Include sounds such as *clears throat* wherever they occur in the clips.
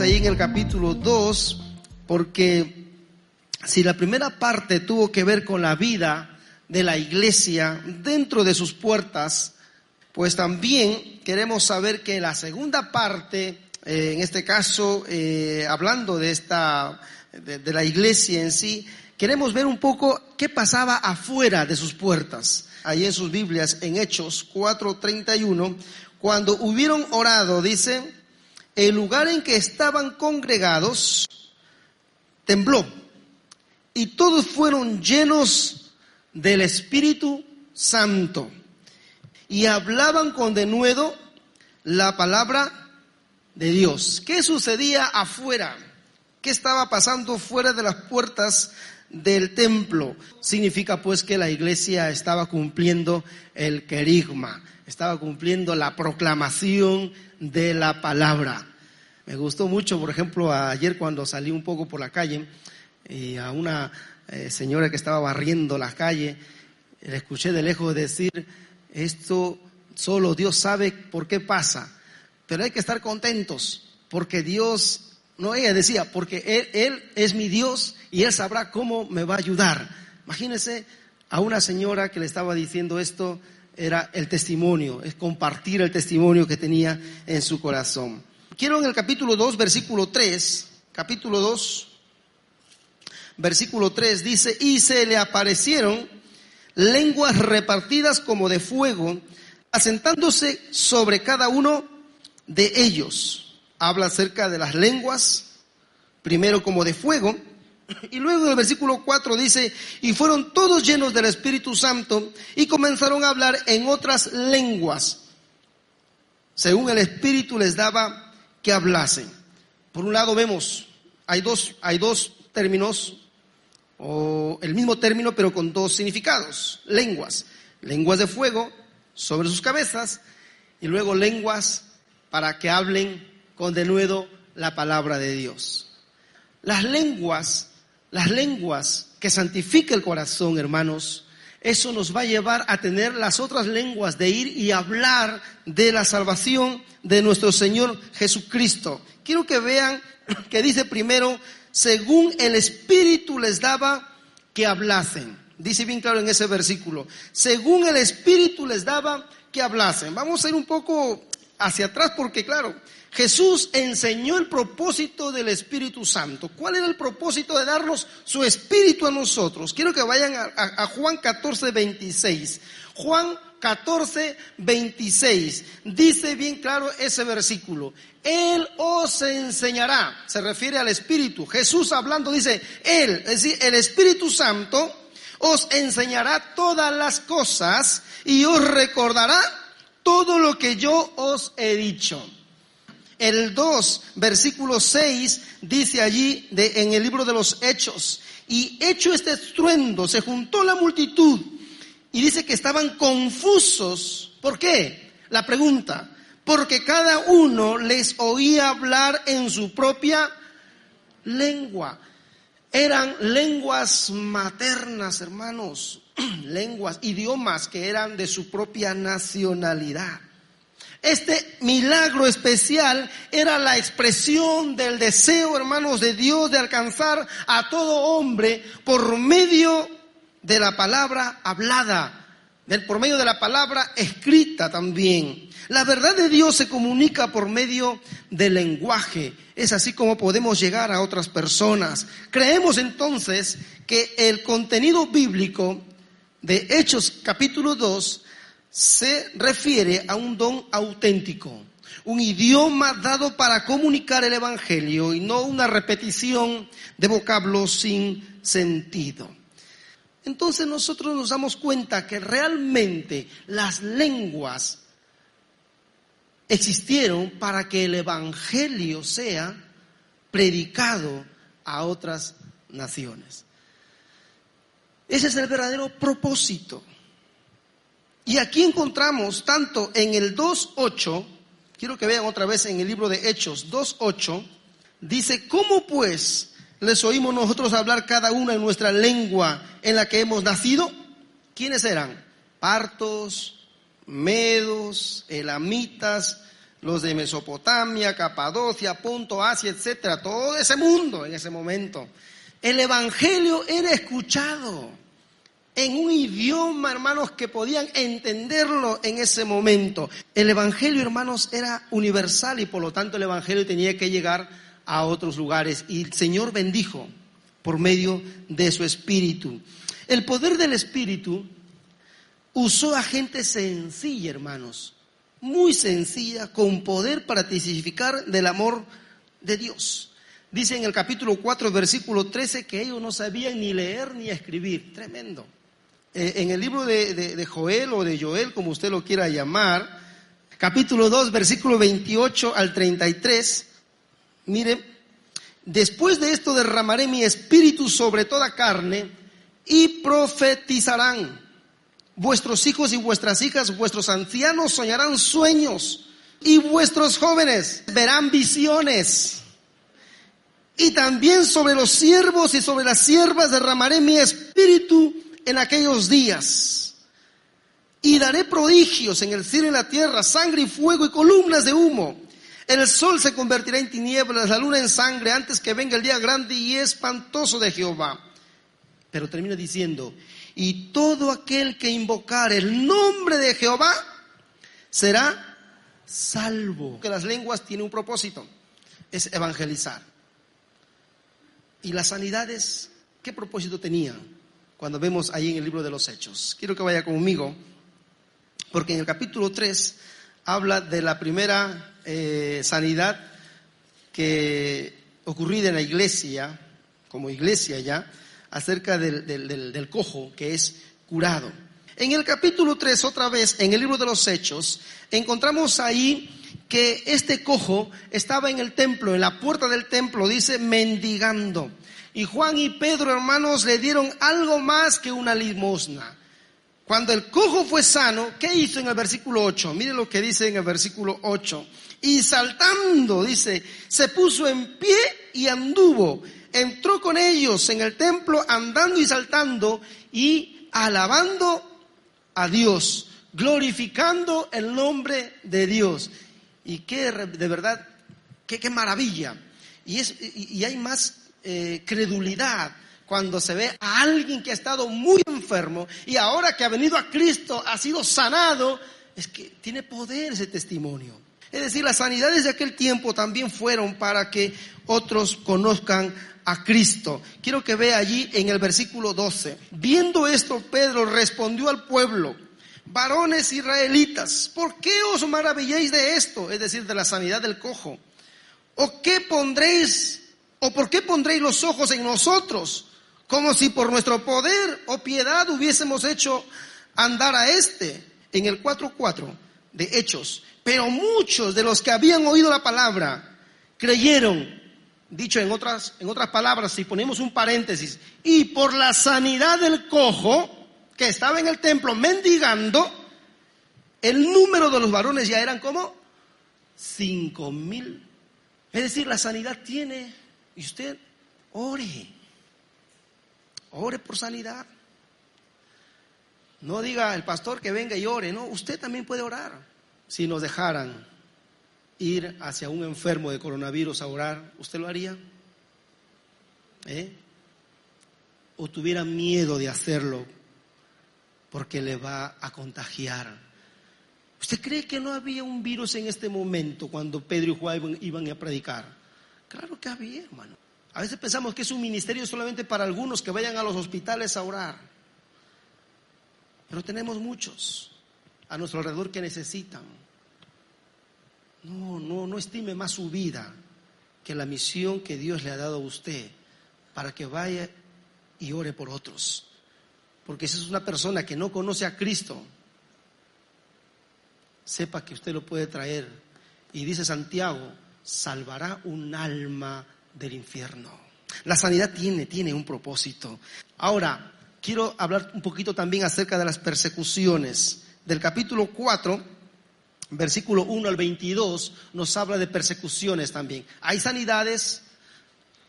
ahí en el capítulo 2, porque si la primera parte tuvo que ver con la vida de la iglesia dentro de sus puertas, pues también queremos saber que la segunda parte, eh, en este caso, eh, hablando de esta, de, de la iglesia en sí, queremos ver un poco qué pasaba afuera de sus puertas. Ahí en sus Biblias, en Hechos 4:31, cuando hubieron orado, dice, el lugar en que estaban congregados tembló y todos fueron llenos del Espíritu Santo y hablaban con denuedo la palabra de Dios. ¿Qué sucedía afuera? ¿Qué estaba pasando fuera de las puertas del templo? Significa pues que la iglesia estaba cumpliendo el querigma, estaba cumpliendo la proclamación de la palabra. Me gustó mucho, por ejemplo, ayer cuando salí un poco por la calle y a una eh, señora que estaba barriendo la calle, le escuché de lejos decir, esto solo Dios sabe por qué pasa, pero hay que estar contentos porque Dios, no ella decía, porque Él, es mi Dios y Él sabrá cómo me va a ayudar. Imagínense a una señora que le estaba diciendo esto, era el testimonio, es compartir el testimonio que tenía en su corazón. Quiero en el capítulo 2, versículo 3, capítulo 2, versículo 3 dice, y se le aparecieron lenguas repartidas como de fuego, asentándose sobre cada uno de ellos. Habla acerca de las lenguas, primero como de fuego, y luego en el versículo 4 dice, y fueron todos llenos del Espíritu Santo y comenzaron a hablar en otras lenguas, según el Espíritu les daba que hablasen. Por un lado vemos, hay dos, hay dos términos, o el mismo término pero con dos significados, lenguas, lenguas de fuego sobre sus cabezas y luego lenguas para que hablen con denuedo la palabra de Dios. Las lenguas las lenguas que santifica el corazón, hermanos, eso nos va a llevar a tener las otras lenguas de ir y hablar de la salvación de nuestro Señor Jesucristo. Quiero que vean que dice primero, según el Espíritu les daba que hablasen. Dice bien claro en ese versículo, según el Espíritu les daba que hablasen. Vamos a ir un poco hacia atrás porque claro, Jesús enseñó el propósito del Espíritu Santo. ¿Cuál era el propósito de darnos su Espíritu a nosotros? Quiero que vayan a, Juan 14, 26. Juan 14, 26. Dice bien claro ese versículo. Él os enseñará. Se refiere al Espíritu. Jesús hablando dice, Él, es decir, el Espíritu Santo os enseñará todas las cosas y os recordará todo lo que yo os he dicho. El 2, versículo 6, dice allí de, en el libro de los Hechos, y hecho este estruendo, se juntó la multitud y dice que estaban confusos. ¿Por qué? La pregunta, porque cada uno les oía hablar en su propia lengua. Eran lenguas maternas, hermanos, *clears throat* lenguas, idiomas que eran de su propia nacionalidad. Este milagro especial era la expresión del deseo, hermanos, de Dios de alcanzar a todo hombre por medio de la palabra hablada, por medio de la palabra escrita también. La verdad de Dios se comunica por medio del lenguaje. Es así como podemos llegar a otras personas. Creemos entonces que el contenido bíblico de Hechos capítulo 2 se refiere a un don auténtico, un idioma dado para comunicar el Evangelio y no una repetición de vocablos sin sentido. Entonces nosotros nos damos cuenta que realmente las lenguas existieron para que el Evangelio sea predicado a otras naciones. Ese es el verdadero propósito. Y aquí encontramos tanto en el 2.8, quiero que vean otra vez en el libro de Hechos 2.8, dice, ¿cómo pues les oímos nosotros hablar cada uno en nuestra lengua en la que hemos nacido? ¿Quiénes eran? Partos, medos, elamitas, los de Mesopotamia, Capadocia, Punto, Asia, etcétera, todo ese mundo en ese momento. El evangelio era escuchado en un idioma, hermanos, que podían entenderlo en ese momento. El evangelio, hermanos, era universal y por lo tanto el evangelio tenía que llegar a otros lugares y el Señor bendijo por medio de su espíritu. El poder del espíritu usó a gente sencilla, hermanos, muy sencilla, con poder para testificar del amor de Dios. Dice en el capítulo 4, versículo 13, que ellos no sabían ni leer ni escribir. Tremendo. Eh, en el libro de, Joel o de Joel, como usted lo quiera llamar, capítulo 2, versículo 28 al 33, mire, después de esto derramaré mi espíritu sobre toda carne y profetizarán. Vuestros hijos y vuestras hijas, vuestros ancianos soñarán sueños y vuestros jóvenes verán visiones. Y también sobre los siervos y sobre las siervas derramaré mi espíritu en aquellos días. Y daré prodigios en el cielo y en la tierra, sangre y fuego y columnas de humo. El sol se convertirá en tinieblas, la luna en sangre, antes que venga el día grande y espantoso de Jehová. Pero termina diciendo, y todo aquel que invocar el nombre de Jehová será salvo. Que las lenguas tienen un propósito, es evangelizar. ¿Y las sanidades qué propósito tenían? Cuando vemos ahí en el libro de los Hechos. Quiero que vaya conmigo, porque en el capítulo 3 habla de la primera eh, sanidad que ocurrida en la iglesia, como iglesia ya, acerca del, del, cojo que es curado. En el capítulo 3, otra vez, en el libro de los Hechos, encontramos ahí que este cojo estaba en el templo, en la puerta del templo, dice, mendigando. Y Juan y Pedro, hermanos, le dieron algo más que una limosna. Cuando el cojo fue sano, ¿qué hizo en el versículo 8? Mire lo que dice en el versículo 8. Y saltando, dice, se puso en pie y anduvo entró con ellos en el templo andando y saltando y alabando a Dios, glorificando el nombre de Dios. Y qué, de verdad, qué, qué maravilla. Y, es, y, hay más eh, credulidad cuando se ve a alguien que ha estado muy enfermo y ahora que ha venido a Cristo, ha sido sanado, es que tiene poder ese testimonio. Es decir, las sanidades de aquel tiempo también fueron para que otros conozcan a Cristo. Quiero que vea allí en el versículo 12. Viendo esto, Pedro respondió al pueblo, varones israelitas, ¿por qué os maravilláis de esto? Es decir, de la sanidad del cojo. ¿O qué pondréis, o por qué pondréis los ojos en nosotros? Como si por nuestro poder o piedad hubiésemos hecho andar a este. En el 4.4 de Hechos. Pero muchos de los que habían oído la palabra creyeron Dicho en otras, en otras palabras, si ponemos un paréntesis, y por la sanidad del cojo que estaba en el templo mendigando, el número de los varones ya eran como cinco mil. Es decir, la sanidad tiene, y usted ore, ore por sanidad. No diga el pastor que venga y ore, no, usted también puede orar si nos dejaran ir hacia un enfermo de coronavirus a orar, ¿usted lo haría? ¿Eh? ¿O tuviera miedo de hacerlo porque le va a contagiar? ¿Usted cree que no había un virus en este momento cuando Pedro y Juan iban a predicar? Claro que había, hermano. A veces pensamos que es un ministerio solamente para algunos que vayan a los hospitales a orar. Pero tenemos muchos a nuestro alrededor que necesitan. No, no, no estime más su vida que la misión que Dios le ha dado a usted para que vaya y ore por otros. Porque si es una persona que no conoce a Cristo, sepa que usted lo puede traer. Y dice Santiago, salvará un alma del infierno. La sanidad tiene, tiene un propósito. Ahora, quiero hablar un poquito también acerca de las persecuciones. Del capítulo 4 versículo 1 al 22 nos habla de persecuciones también. Hay sanidades,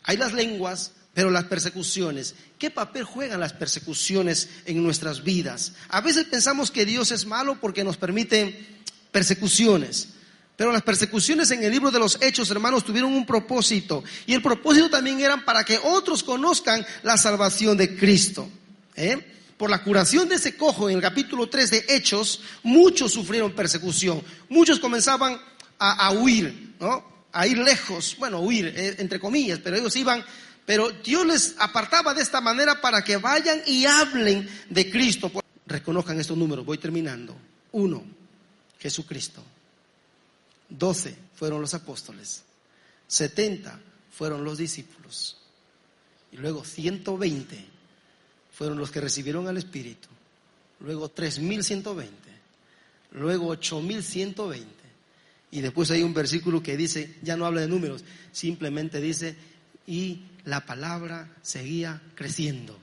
hay las lenguas, pero las persecuciones. ¿Qué papel juegan las persecuciones en nuestras vidas? A veces pensamos que Dios es malo porque nos permite persecuciones, Pero las persecuciones en el libro de los Hechos, hermanos, tuvieron un propósito. Y el propósito también era para que otros conozcan la salvación de Cristo. ¿Eh? Por la curación de ese cojo en el capítulo 3 de Hechos, muchos sufrieron persecución. Muchos comenzaban a, huir. A ir lejos. Bueno, huir, eh, entre comillas, pero ellos iban pero Dios les apartaba de esta manera para que vayan y hablen de Cristo. Reconozcan estos números, voy terminando. Uno, Jesucristo. Doce fueron los apóstoles. Setenta fueron los discípulos. Y luego veinte fueron los que recibieron al Espíritu. Luego veinte Luego veinte Y después hay un versículo que dice, ya no habla de números, simplemente dice, y la palabra seguía creciendo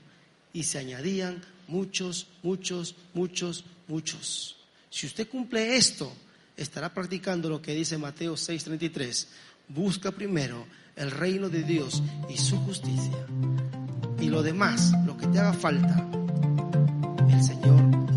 y se añadían muchos, muchos, muchos, muchos. Si usted cumple esto, estará practicando lo que dice Mateo 6:33. Busca primero el reino de Dios y su justicia. Y lo demás, lo que te haga falta, el Señor